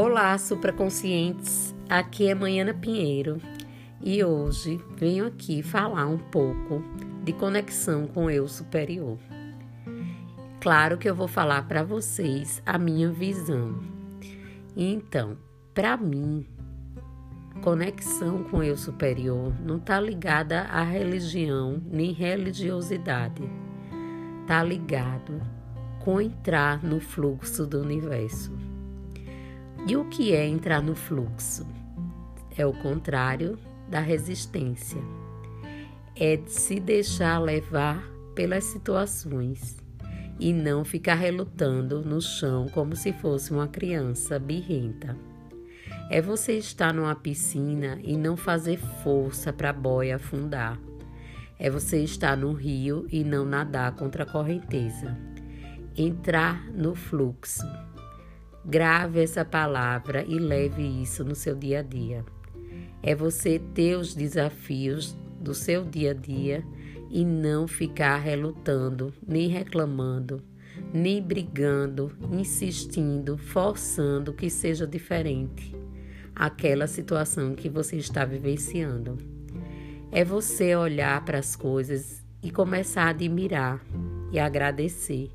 Olá, supraconscientes. Aqui é Manhana Pinheiro e hoje venho aqui falar um pouco de conexão com o eu superior. Claro que eu vou falar para vocês a minha visão. Então, para mim, conexão com o eu superior não está ligada à religião nem religiosidade. Está ligado com entrar no fluxo do universo. E o que é entrar no fluxo? É o contrário da resistência. É se deixar levar pelas situações e não ficar relutando no chão como se fosse uma criança birrenta. É você estar numa piscina e não fazer força para a boia afundar. É você estar no rio e não nadar contra a correnteza. Entrar no fluxo. Grave essa palavra e leve isso no seu dia a dia. É você ter os desafios do seu dia a dia e não ficar relutando, nem reclamando, nem brigando, insistindo, forçando que seja diferente aquela situação que você está vivenciando. É você olhar para as coisas e começar a admirar e agradecer,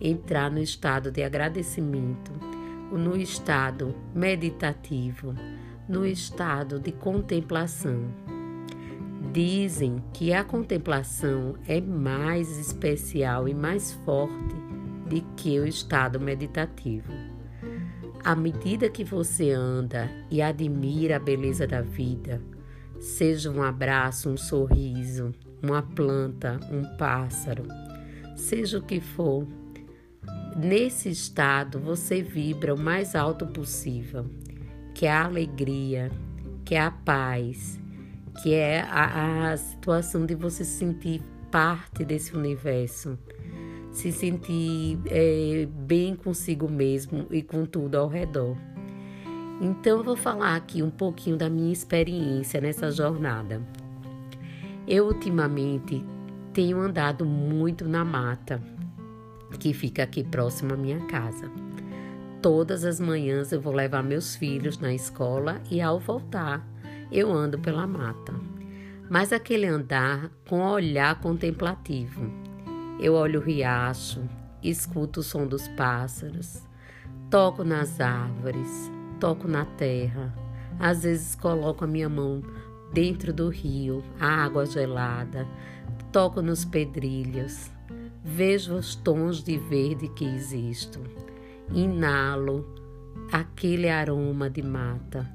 entrar no estado de agradecimento no estado meditativo, no estado de contemplação. Dizem que a contemplação é mais especial e mais forte do que o estado meditativo. À medida que você anda e admira a beleza da vida, seja um abraço, um sorriso, uma planta, um pássaro, seja o que for, Nesse estado, você vibra o mais alto possível, que é a alegria, que é a paz, que é a, a situação de você se sentir parte desse universo, se sentir é, bem consigo mesmo e com tudo ao redor. Então, eu vou falar aqui um pouquinho da minha experiência nessa jornada. Eu, ultimamente, tenho andado muito na mata que fica aqui próximo à minha casa. Todas as manhãs eu vou levar meus filhos na escola e ao voltar eu ando pela mata. Mas aquele andar com olhar contemplativo. Eu olho o riacho, escuto o som dos pássaros, toco nas árvores, toco na terra. Às vezes coloco a minha mão dentro do rio, a água gelada, toco nos pedrilhos, Vejo os tons de verde que existem. Inalo aquele aroma de mata.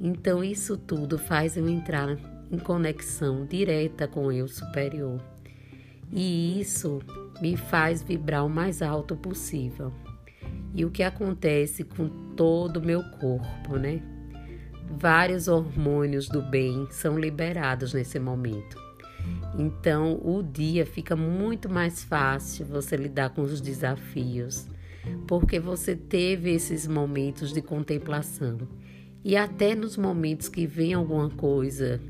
Então, isso tudo faz eu entrar em conexão direta com o eu superior. E isso me faz vibrar o mais alto possível. E o que acontece com todo o meu corpo, né? Vários hormônios do bem são liberados nesse momento. Então, o dia fica muito mais fácil você lidar com os desafios, porque você teve esses momentos de contemplação. E até nos momentos que vem alguma coisa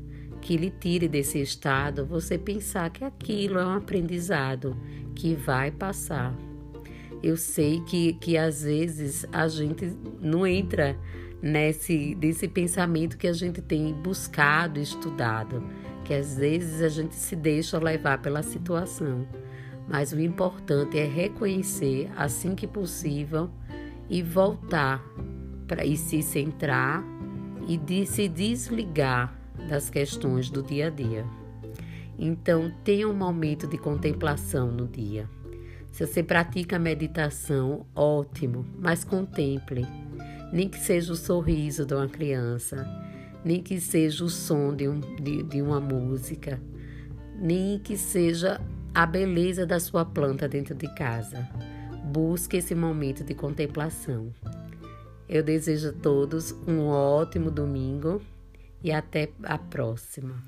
que lhe tire desse estado, você pensar que aquilo é um aprendizado que vai passar. Eu sei que, que às vezes a gente não entra nesse, nesse pensamento que a gente tem buscado, estudado que às vezes a gente se deixa levar pela situação, mas o importante é reconhecer assim que possível e voltar para e se centrar e de se desligar das questões do dia a dia. Então, tenha um momento de contemplação no dia. Se você pratica meditação, ótimo, mas contemple. Nem que seja o sorriso de uma criança, nem que seja o som de, um, de, de uma música, nem que seja a beleza da sua planta dentro de casa. Busque esse momento de contemplação. Eu desejo a todos um ótimo domingo e até a próxima.